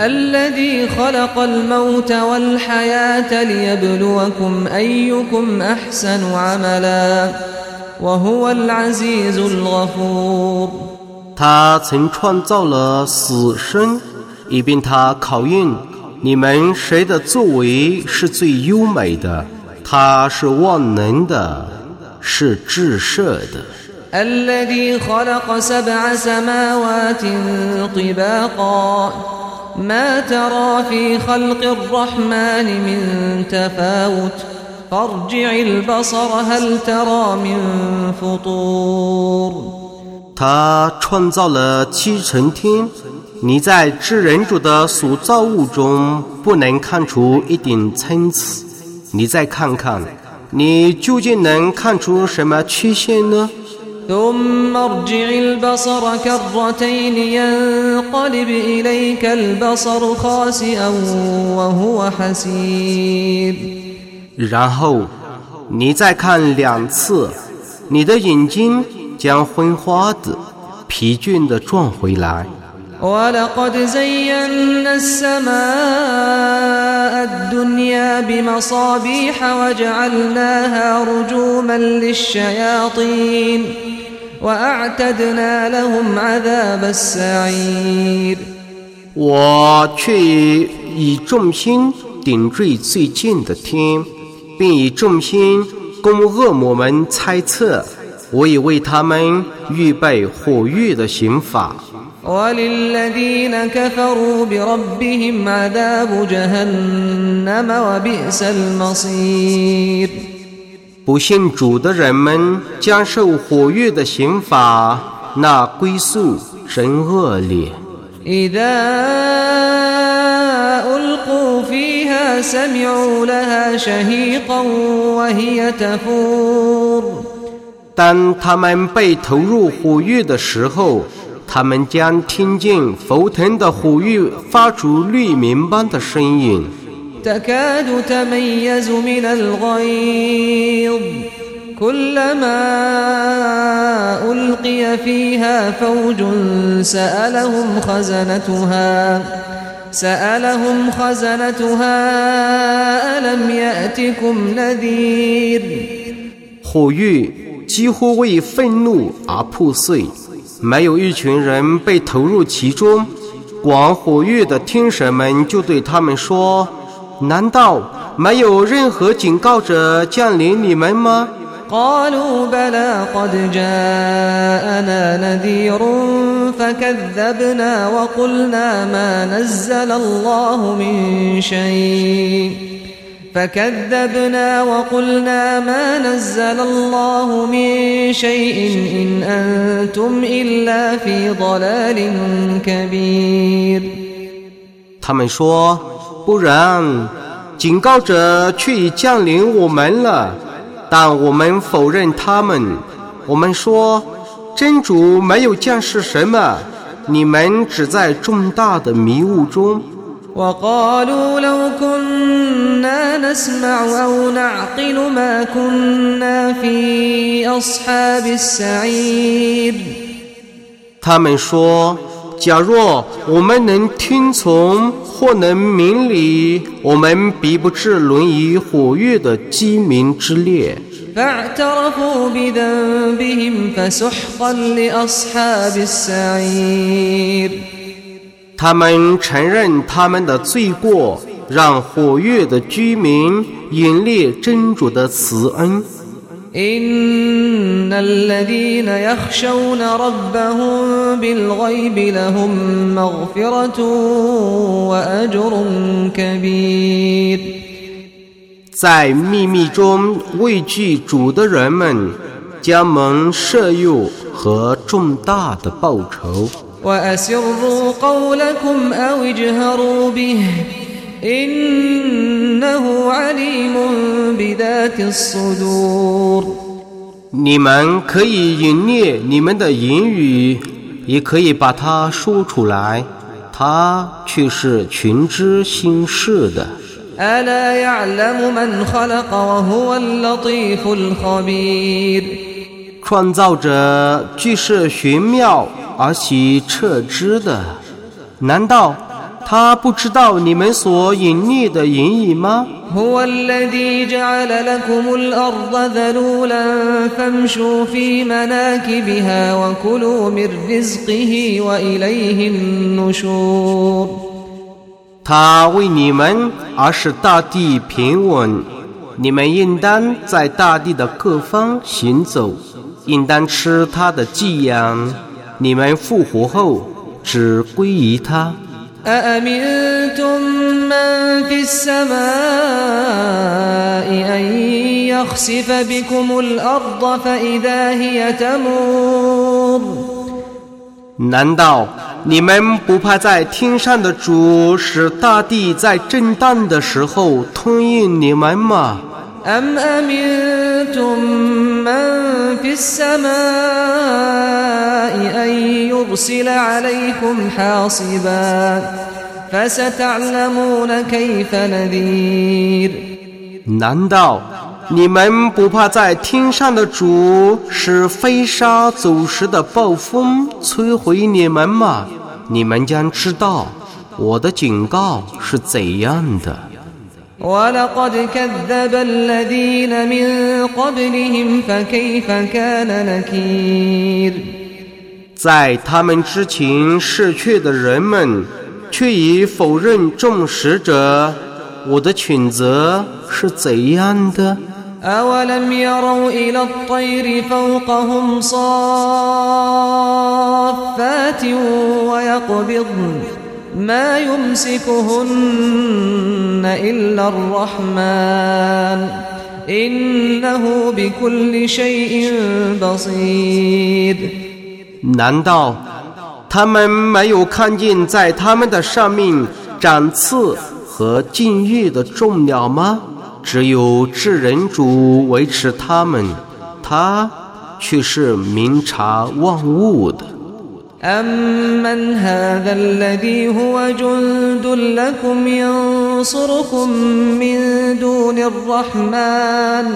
الذي خلق الموت والحياة ليبلوكم أيكم أحسن عملا وهو العزيز الغفور 他曾创造了死生，以便他考验你们谁的作为是最优美的。他是万能的，是至赦的。 الذي خلق سبع سماوات طباقا ما ترى في خلق الرحمن من تفاوت فارجع البصر هل ترى من فطور 他创造了七层天，你在至人主的所造物中不能看出一点参差。你再看看，你究竟能看出什么缺陷呢？ ثم ارجع البصر كرتين ينقلب إليك البصر خاسئا وهو حسير 然后你再看两次，你的眼睛将昏花的、疲倦的转回来。 ولقد زينا السماء الدنيا بمصابيح وجعلناها رجوما للشياطين 我却以众星点缀最近的天，并以众心供恶魔们猜测。我已为他们预备火狱的刑罚。不信主的人们将受火狱的刑罚，那归宿真恶劣。当他们被投入火狱的时候，他们将听见沸腾的火狱发出绿鸣般的声音。تكاد تميز من الغيظ كلما ألقي فيها فوج سألهم خزنتها سألهم خزنتها ألم يأتكم نذير 火狱几乎为愤怒而破碎。没有一群人被投入其中，管火狱的天神们就对他们说：“ 难道没有任何警告者降临你们吗？” قالوا بلى قد جاءنا نذير فكذبنا وقلنا ما نزل الله من شيء فكذبنا وقلنا ما نزل الله من شيء إن أنتم إلا في ضلال كبير 他们说：“ 不然，警告者却已降临我们了。”但我们否认他们。我们说，真主没有降世什么，你们只在重大的迷雾中。 وقالوا لو كنا نسمع أو نعقل ما كنا في أصحاب السعير 他们说：“ 假若我们能听从或能明理，我们必不至沦于火狱的鸡鸣之列。他们承认他们的罪过，让火狱的居民引烈真主的慈恩。إن الذين يخشون ربهم بالغيب لهم مغفرة وأجر كبير 在秘密中畏惧主的人们，将蒙赦宥和重大的报酬。 وأسروا قولكم أو اجهروا به إنه عليم بذات الصدور 你们可以隐匿你们的言语，也可以把它说出来，他却是群知心事的。 ألا يعلم من خلق وهو اللطيف الخبير 创造者既是玄妙而喜彻知的，难道 他不知道你们所隐匿的言语吗？ هو الذي جعل لكم الأرض ذلولا فامشوا في مناكبها وكلوا من رزقه وإليه النشور 他为你们而使大地平稳，你们应当在大地的各方行走，应当吃他的寄养。你们复活后只归于他。 أأمنتم من في السماء أن يخسف بكم الأرض فإذا هي تمور 难道你们不怕在天上的主使大地在震荡的时候吞咽你们吗？ أم أمنتم من في السماء أن يرسل عليكم حاصبا فستعلمون كيف نذير 难道你们不怕在天上的主使飞沙走石的暴风摧毁你们吗？你们将知道我的警告是怎样的。 ولقد كذب الذين من قبلهم فكيف كان نكير 在他们之前逝去的人们，却已否认众使者，我的谴责是怎样的？ أولم يروا إلى الطير فوقهم صافات ويقبضن ما يمسكهن إلا الرحمن إنه بكل شيء بصير 难道他们没有看见在他们的上面长刺和禁欲的众鸟吗？只有至人主维持他们，他却是明察万物的。 أمن هذا الذي هو جند لكم ينصركم من دون الرحمن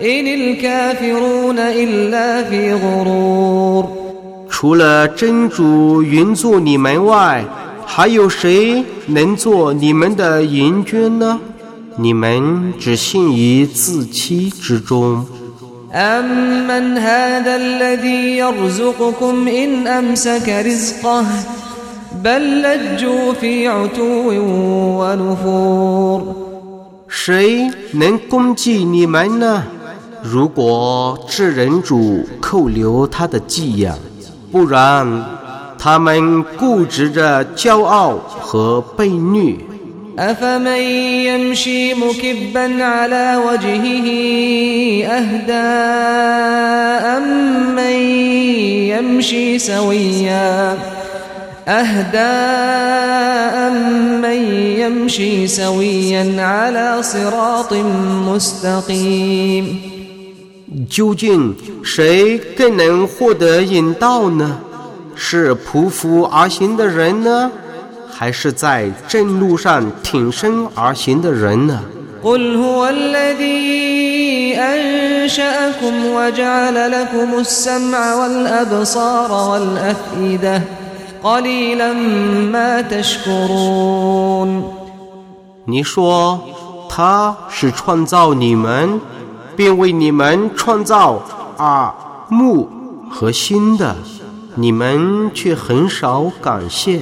إن الكافرون إلا في غرور 除了真主云做你们外，还有谁能做你们的援军呢？你们只信于自欺之中。 أمن هذا الذي يرزقكم إن أمسك رزقه بل لجوا في عتو ونفور 谁能攻击你们呢？如果至人主扣留他的寄养，不然他们固执着骄傲和被虐。 أفمن يمشي مكبا على وجهه أهدى أمن يمشي سويا أهدى أمن يمشي سويا على صراط مستقيم 究竟谁更能获得引导呢？是匍匐而行的人呢， 还是在正路上挺身而行的人呢？你说他是创造你们并为你们创造耳目和心的你们却很少感谢。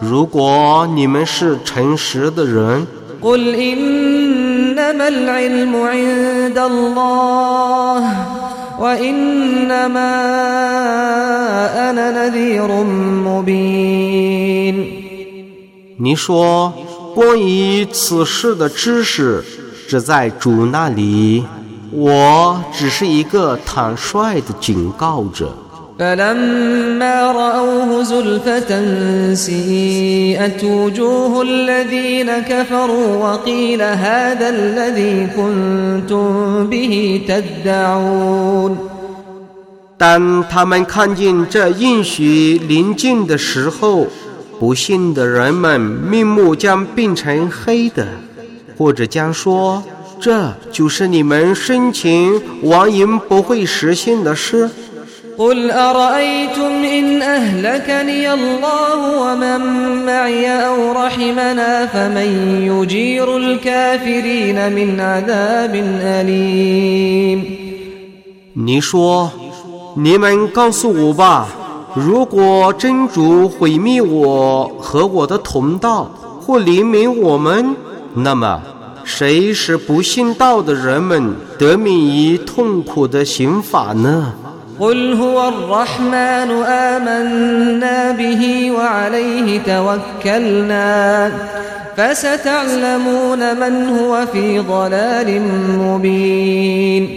如果你们是诚实的人你说关于此事的知识只在主那里我只是一个坦率的警告者。فلما رأوه زلفة سيئت وجوه الذين كفروا وقيل هذا الذي كنتم به تدعون 当他们看见这应许临近的时候，不信的人们面目将变成黑的，或者将说：“这就是你们生前妄言不会实现的事。” قل أرأيتم إن أهلكني الله ومن معي أو رحمنا فمن يجير الكافرين من عذاب أليم 你说：“你们告诉我吧，如果真主毁灭我和我的同道，或怜悯我们，那么谁使不信道的人们得免于痛苦的刑罚呢？” قل هو الرحمن آمنا به وعليه توكلنا فستعلمون من هو في ضلال مبين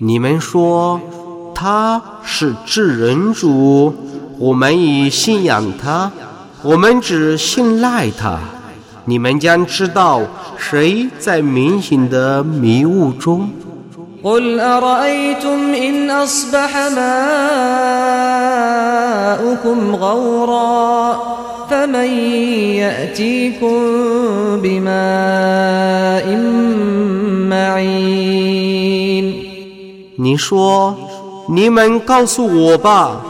你们说他是至人主，我们已信仰他，我们只信赖他。你们将知道谁在明显的迷雾中。 قل أرأيتم إن أصبح ماؤكم غورا فمن يأتيكم بماء معين 你说，你们告诉我吧，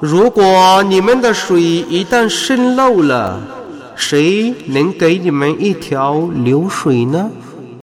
如果你们的水一旦渗漏了，谁能给你们一条流水呢？